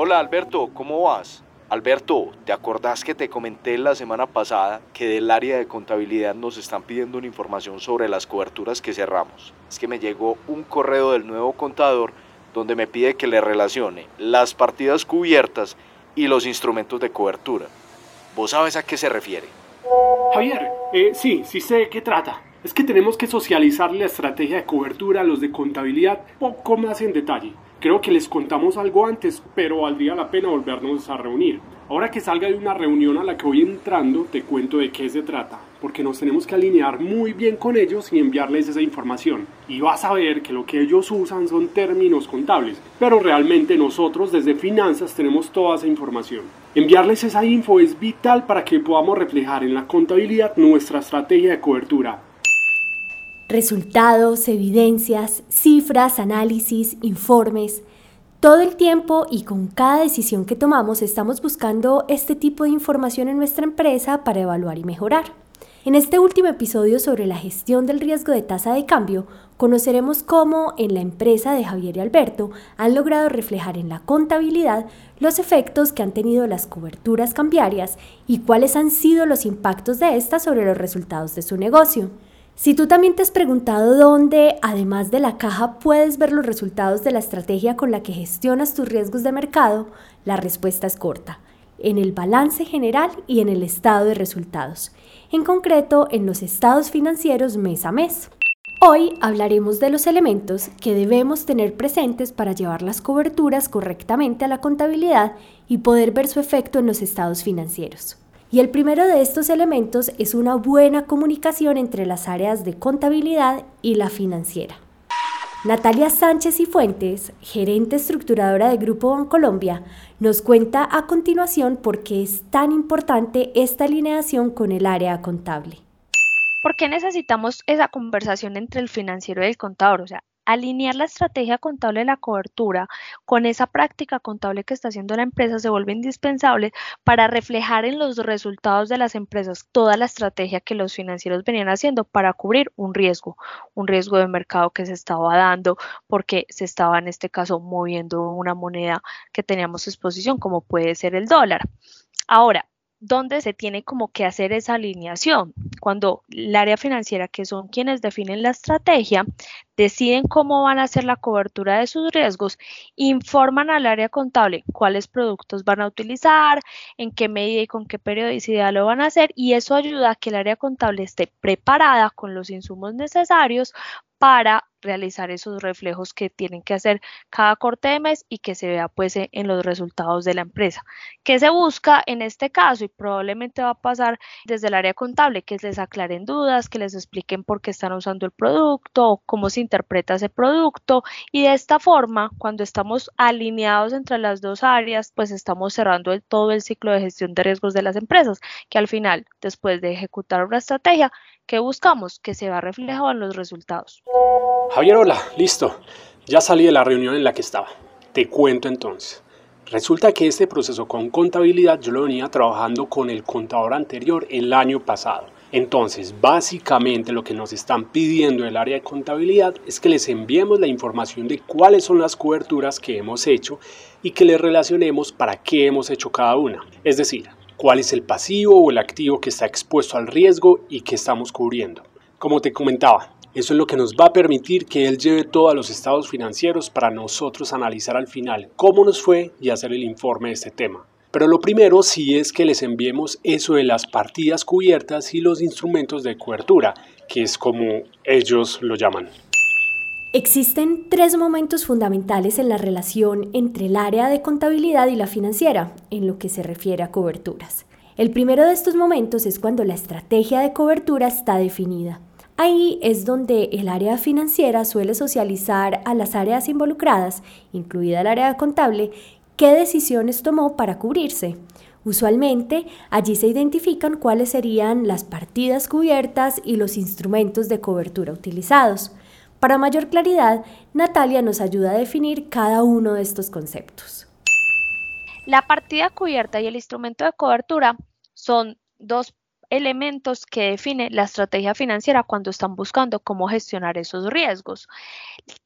Hola Alberto, ¿cómo vas? Alberto, ¿te acordás que te comenté la semana pasada que del área de contabilidad nos están pidiendo una información sobre las coberturas que cerramos? Es que me llegó un correo del nuevo contador donde me pide que le relacione las partidas cubiertas y los instrumentos de cobertura. ¿Vos sabes a qué se refiere? Javier, eh, sí, sí sé de qué trata. Es que tenemos que socializar la estrategia de cobertura a los de contabilidad poco más en detalle. Creo que les contamos algo antes, pero valdría la pena volvernos a reunir. Ahora que salga de una reunión a la que voy entrando, te cuento de qué se trata, porque nos tenemos que alinear muy bien con ellos y enviarles esa información. Y vas a ver que lo que ellos usan son términos contables, pero realmente nosotros desde finanzas tenemos toda esa información. Enviarles esa info es vital para que podamos reflejar en la contabilidad nuestra estrategia de cobertura resultados, evidencias, cifras, análisis, informes. Todo el tiempo y con cada decisión que tomamos estamos buscando este tipo de información en nuestra empresa para evaluar y mejorar. En este último episodio sobre la gestión del riesgo de tasa de cambio, conoceremos cómo en la empresa de Javier y Alberto han logrado reflejar en la contabilidad los efectos que han tenido las coberturas cambiarias y cuáles han sido los impactos de estas sobre los resultados de su negocio. Si tú también te has preguntado dónde, además de la caja, puedes ver los resultados de la estrategia con la que gestionas tus riesgos de mercado, la respuesta es corta, en el balance general y en el estado de resultados, en concreto en los estados financieros mes a mes. Hoy hablaremos de los elementos que debemos tener presentes para llevar las coberturas correctamente a la contabilidad y poder ver su efecto en los estados financieros. Y el primero de estos elementos es una buena comunicación entre las áreas de contabilidad y la financiera. Natalia Sánchez y Fuentes, gerente estructuradora de Grupo Bancolombia, nos cuenta a continuación por qué es tan importante esta alineación con el área contable. ¿Por qué necesitamos esa conversación entre el financiero y el contador? O sea, alinear la estrategia contable de la cobertura con esa práctica contable que está haciendo la empresa se vuelve indispensable para reflejar en los resultados de las empresas toda la estrategia que los financieros venían haciendo para cubrir un riesgo, un riesgo de mercado que se estaba dando porque se estaba en este caso moviendo una moneda que teníamos exposición como puede ser el dólar. Ahora, ¿dónde se tiene como que hacer esa alineación. Cuando el área financiera, que son quienes definen la estrategia, deciden cómo van a hacer la cobertura de sus riesgos, informan al área contable cuáles productos van a utilizar, en qué medida y con qué periodicidad lo van a hacer y eso ayuda a que el área contable esté preparada con los insumos necesarios para realizar esos reflejos que tienen que hacer cada corte de mes y que se vea pues e, en los resultados de la empresa. ¿Qué se busca en este caso? Y probablemente va a pasar desde el área contable, que les aclaren dudas, que les expliquen por qué están usando el producto, cómo se interpreta ese producto y de esta forma, cuando estamos alineados entre las dos áreas, pues estamos cerrando todo el ciclo de gestión de riesgos de las empresas, que al final, después de ejecutar una estrategia, ¿qué buscamos? Que se va reflejado en los resultados. Javier, hola, listo. Ya salí de la reunión en la que estaba. Te cuento entonces. Resulta que este proceso con contabilidad yo lo venía trabajando con el contador anterior el año pasado. Entonces, básicamente lo que nos están pidiendo el área de contabilidad es que les enviemos la información de cuáles son las coberturas que hemos hecho y que les relacionemos para qué hemos hecho cada una. Es decir, cuál es el pasivo o el activo que está expuesto al riesgo y que estamos cubriendo. Como te comentaba, eso es lo que nos va a permitir que él lleve todos los estados financieros para nosotros analizar al final cómo nos fue y hacer el informe de este tema. Pero lo primero sí es que les enviemos eso de las partidas cubiertas y los instrumentos de cobertura, que es como ellos lo llaman. Existen tres momentos fundamentales en la relación entre el área de contabilidad y la financiera, en lo que se refiere a coberturas. El primero de estos momentos es cuando la estrategia de cobertura está definida. Ahí es donde el área financiera suele socializar a las áreas involucradas, incluida el área contable, qué decisiones tomó para cubrirse. Usualmente allí se identifican cuáles serían las partidas cubiertas y los instrumentos de cobertura utilizados. Para mayor claridad, Natalia nos ayuda a definir cada uno de estos conceptos. La partida cubierta y el instrumento de cobertura son dos elementos que define la estrategia financiera cuando están buscando cómo gestionar esos riesgos.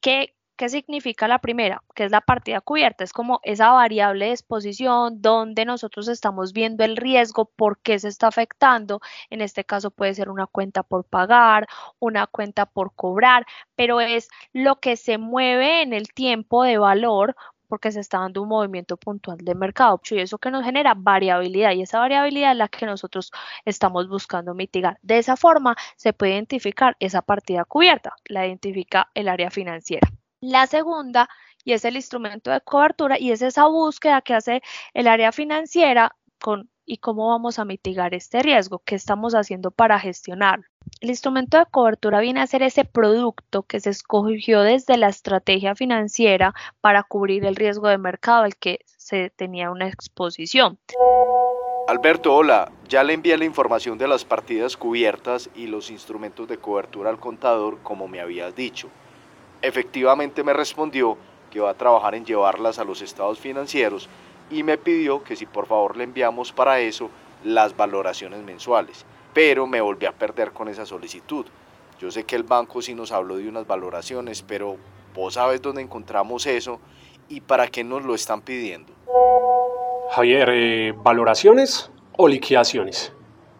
¿Qué ¿Qué significa la primera? Que es la partida cubierta, es como esa variable de exposición donde nosotros estamos viendo el riesgo, por qué se está afectando. En este caso puede ser una cuenta por pagar, una cuenta por cobrar, pero es lo que se mueve en el tiempo de valor porque se está dando un movimiento puntual de mercado y eso que nos genera variabilidad y esa variabilidad es la que nosotros estamos buscando mitigar. De esa forma se puede identificar esa partida cubierta, la identifica el área financiera. La segunda, y es el instrumento de cobertura, y es esa búsqueda que hace el área financiera con y cómo vamos a mitigar este riesgo, qué estamos haciendo para gestionarlo. El instrumento de cobertura viene a ser ese producto que se escogió desde la estrategia financiera para cubrir el riesgo de mercado al que se tenía una exposición. Alberto, hola, ya le envié la información de las partidas cubiertas y los instrumentos de cobertura al contador como me habías dicho efectivamente me respondió que va a trabajar en llevarlas a los estados financieros y me pidió que si por favor le enviamos para eso las valoraciones mensuales, pero me volví a perder con esa solicitud. Yo sé que el banco sí nos habló de unas valoraciones, pero vos sabes dónde encontramos eso y para qué nos lo están pidiendo. Javier, eh, ¿valoraciones o liquidaciones?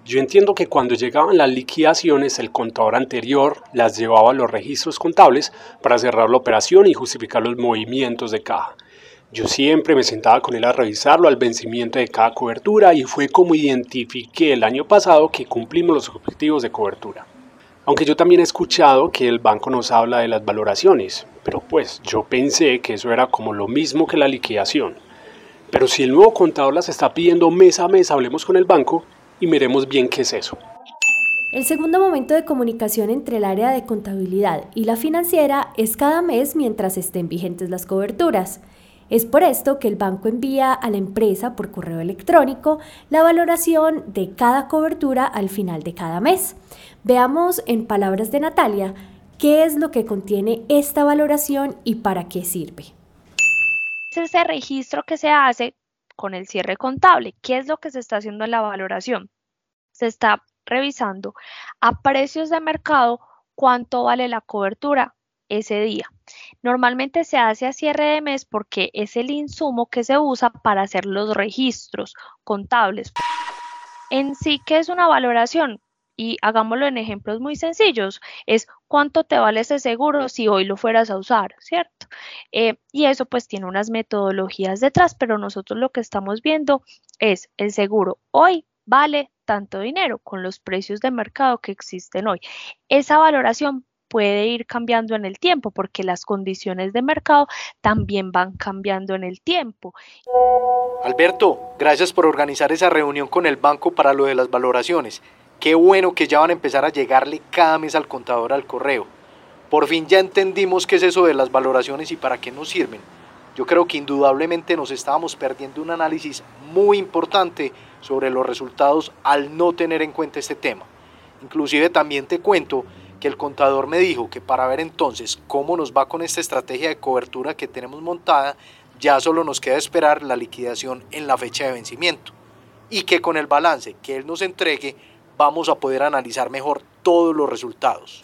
Yo entiendo que cuando llegaban las liquidaciones, el contador anterior las llevaba a los registros contables para cerrar la operación y justificar los movimientos de caja. Yo siempre me sentaba con él a revisarlo al vencimiento de cada cobertura y fue como identifiqué el año pasado que cumplimos los objetivos de cobertura. Aunque yo también he escuchado que el banco nos habla de las valoraciones, pero pues yo pensé que eso era como lo mismo que la liquidación. Pero si el nuevo contador las está pidiendo mes a mes, hablemos con el banco, y miremos bien qué es eso. El segundo momento de comunicación entre el área de contabilidad y la financiera es cada mes mientras estén vigentes las coberturas. Es por esto que el banco envía a la empresa por correo electrónico la valoración de cada cobertura al final de cada mes. Veamos en palabras de Natalia qué es lo que contiene esta valoración y para qué sirve. Es ese registro que se hace con el cierre contable. ¿Qué es lo que se está haciendo en la valoración? Se está revisando a precios de mercado cuánto vale la cobertura ese día. Normalmente se hace a cierre de mes porque es el insumo que se usa para hacer los registros contables. En sí, ¿qué es una valoración? y hagámoslo en ejemplos muy sencillos, es cuánto te vale ese seguro si hoy lo fueras a usar, ¿cierto? Eh, y eso pues tiene unas metodologías detrás, pero nosotros lo que estamos viendo es el seguro hoy vale tanto dinero con los precios de mercado que existen hoy. Esa valoración puede ir cambiando en el tiempo porque las condiciones de mercado también van cambiando en el tiempo. Alberto, gracias por organizar esa reunión con el banco para lo de las valoraciones. Qué bueno que ya van a empezar a llegarle cada mes al contador al correo. Por fin ya entendimos qué es eso de las valoraciones y para qué nos sirven. Yo creo que indudablemente nos estábamos perdiendo un análisis muy importante sobre los resultados al no tener en cuenta este tema. Inclusive también te cuento que el contador me dijo que para ver entonces cómo nos va con esta estrategia de cobertura que tenemos montada, ya solo nos queda esperar la liquidación en la fecha de vencimiento y que con el balance que él nos entregue vamos a poder analizar mejor todos los resultados.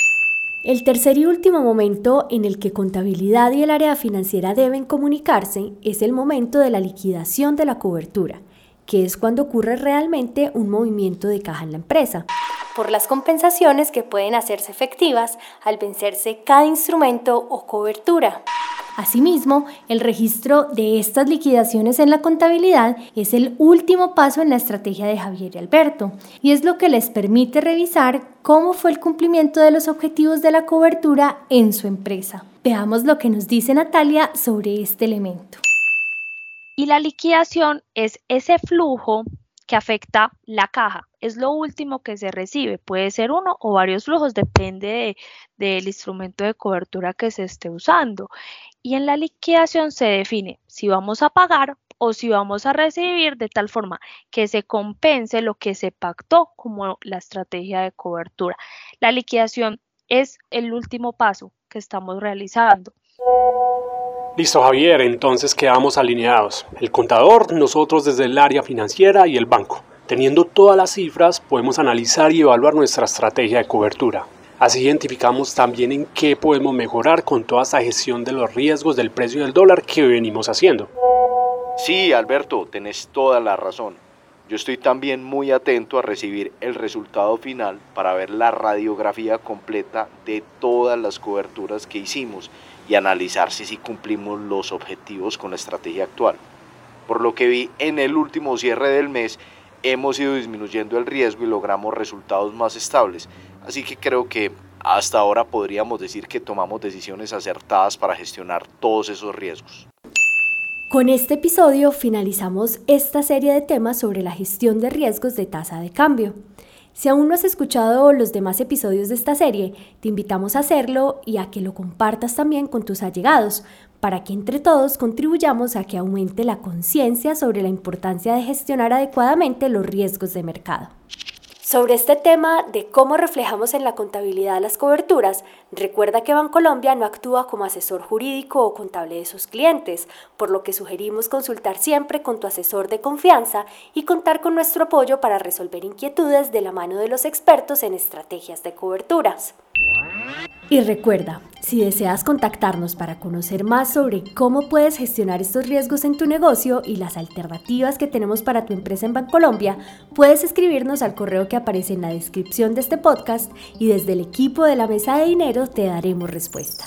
El tercer y último momento en el que contabilidad y el área financiera deben comunicarse es el momento de la liquidación de la cobertura, que es cuando ocurre realmente un movimiento de caja en la empresa, por las compensaciones que pueden hacerse efectivas al vencerse cada instrumento o cobertura. Asimismo, el registro de estas liquidaciones en la contabilidad es el último paso en la estrategia de Javier y Alberto y es lo que les permite revisar cómo fue el cumplimiento de los objetivos de la cobertura en su empresa. Veamos lo que nos dice Natalia sobre este elemento. Y la liquidación es ese flujo que afecta la caja. Es lo último que se recibe. Puede ser uno o varios flujos, depende del instrumento de cobertura que se esté usando. Y en la liquidación se define si vamos a pagar o si vamos a recibir de tal forma que se compense lo que se pactó como la estrategia de cobertura. La liquidación es el último paso que estamos realizando. Listo, Javier, entonces quedamos alineados. El contador, nosotros desde el área financiera y el banco. Teniendo todas las cifras, podemos analizar y evaluar nuestra estrategia de cobertura. Así identificamos también en qué podemos mejorar con toda esta gestión de los riesgos del precio del dólar que venimos haciendo. Sí, Alberto, tenés toda la razón. Yo estoy también muy atento a recibir el resultado final para ver la radiografía completa de todas las coberturas que hicimos y analizar si sí cumplimos los objetivos con la estrategia actual. Por lo que vi en el último cierre del mes, hemos ido disminuyendo el riesgo y logramos resultados más estables. Así que creo que hasta ahora podríamos decir que tomamos decisiones acertadas para gestionar todos esos riesgos. Con este episodio finalizamos esta serie de temas sobre la gestión de riesgos de tasa de cambio. Si aún no has escuchado los demás episodios de esta serie, te invitamos a hacerlo y a que lo compartas también con tus allegados, para que entre todos contribuyamos a que aumente la conciencia sobre la importancia de gestionar adecuadamente los riesgos de mercado. Sobre este tema de cómo reflejamos en la contabilidad las coberturas, recuerda que Bancolombia no actúa como asesor jurídico o contable de sus clientes, por lo que sugerimos consultar siempre con tu asesor de confianza y contar con nuestro apoyo para resolver inquietudes de la mano de los expertos en estrategias de coberturas. Y recuerda, si deseas contactarnos para conocer más sobre cómo puedes gestionar estos riesgos en tu negocio y las alternativas que tenemos para tu empresa en Bancolombia, puedes escribirnos al correo que aparece en la descripción de este podcast y desde el equipo de la mesa de dinero te daremos respuesta.